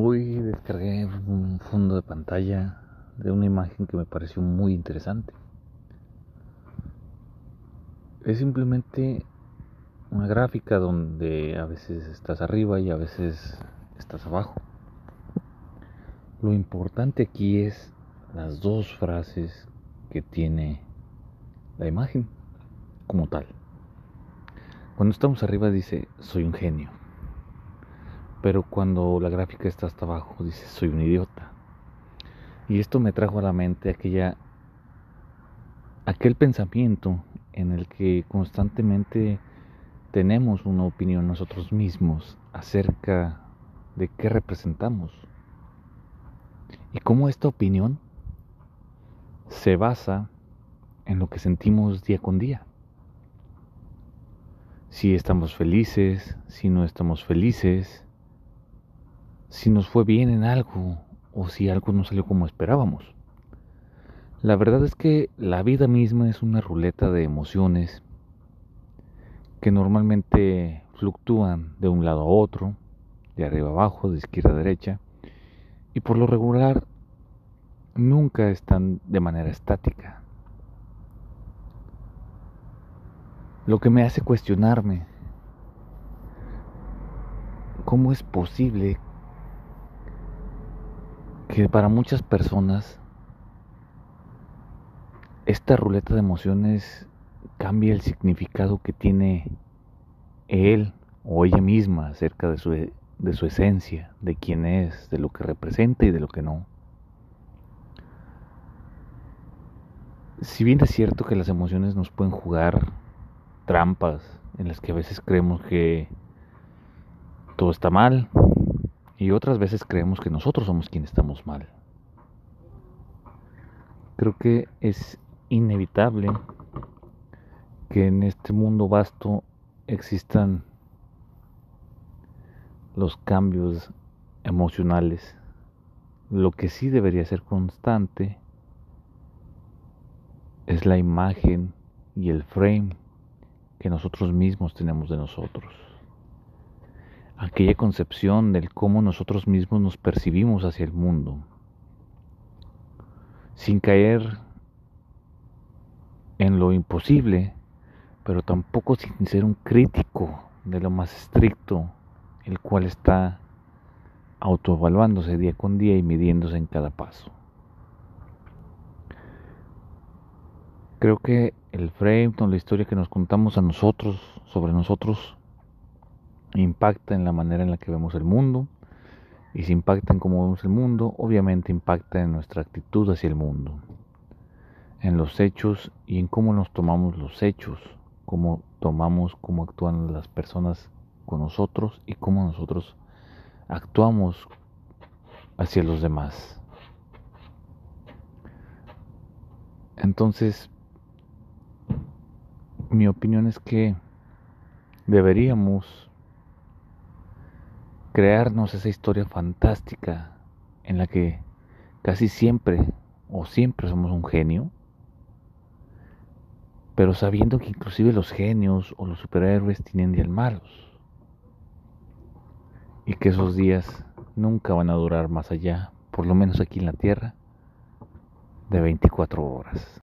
Hoy descargué un fondo de pantalla de una imagen que me pareció muy interesante. Es simplemente una gráfica donde a veces estás arriba y a veces estás abajo. Lo importante aquí es las dos frases que tiene la imagen como tal. Cuando estamos arriba dice, soy un genio. Pero cuando la gráfica está hasta abajo dice, soy un idiota. Y esto me trajo a la mente aquella, aquel pensamiento en el que constantemente tenemos una opinión nosotros mismos acerca de qué representamos. Y cómo esta opinión se basa en lo que sentimos día con día. Si estamos felices, si no estamos felices, si nos fue bien en algo o si algo no salió como esperábamos. La verdad es que la vida misma es una ruleta de emociones que normalmente fluctúan de un lado a otro, de arriba a abajo, de izquierda a derecha, y por lo regular nunca están de manera estática. Lo que me hace cuestionarme, ¿cómo es posible que para muchas personas esta ruleta de emociones cambia el significado que tiene él o ella misma acerca de su, de su esencia, de quién es, de lo que representa y de lo que no. Si bien es cierto que las emociones nos pueden jugar trampas en las que a veces creemos que todo está mal, y otras veces creemos que nosotros somos quienes estamos mal. Creo que es inevitable que en este mundo vasto existan los cambios emocionales. Lo que sí debería ser constante es la imagen y el frame que nosotros mismos tenemos de nosotros aquella concepción del cómo nosotros mismos nos percibimos hacia el mundo, sin caer en lo imposible, pero tampoco sin ser un crítico de lo más estricto, el cual está autoevaluándose día con día y midiéndose en cada paso. Creo que el frame la historia que nos contamos a nosotros, sobre nosotros, impacta en la manera en la que vemos el mundo. Y si impacta en cómo vemos el mundo, obviamente impacta en nuestra actitud hacia el mundo, en los hechos y en cómo nos tomamos los hechos, cómo tomamos, cómo actúan las personas con nosotros y cómo nosotros actuamos hacia los demás. Entonces, mi opinión es que deberíamos crearnos esa historia fantástica en la que casi siempre o siempre somos un genio, pero sabiendo que inclusive los genios o los superhéroes tienen días malos y que esos días nunca van a durar más allá, por lo menos aquí en la Tierra, de 24 horas.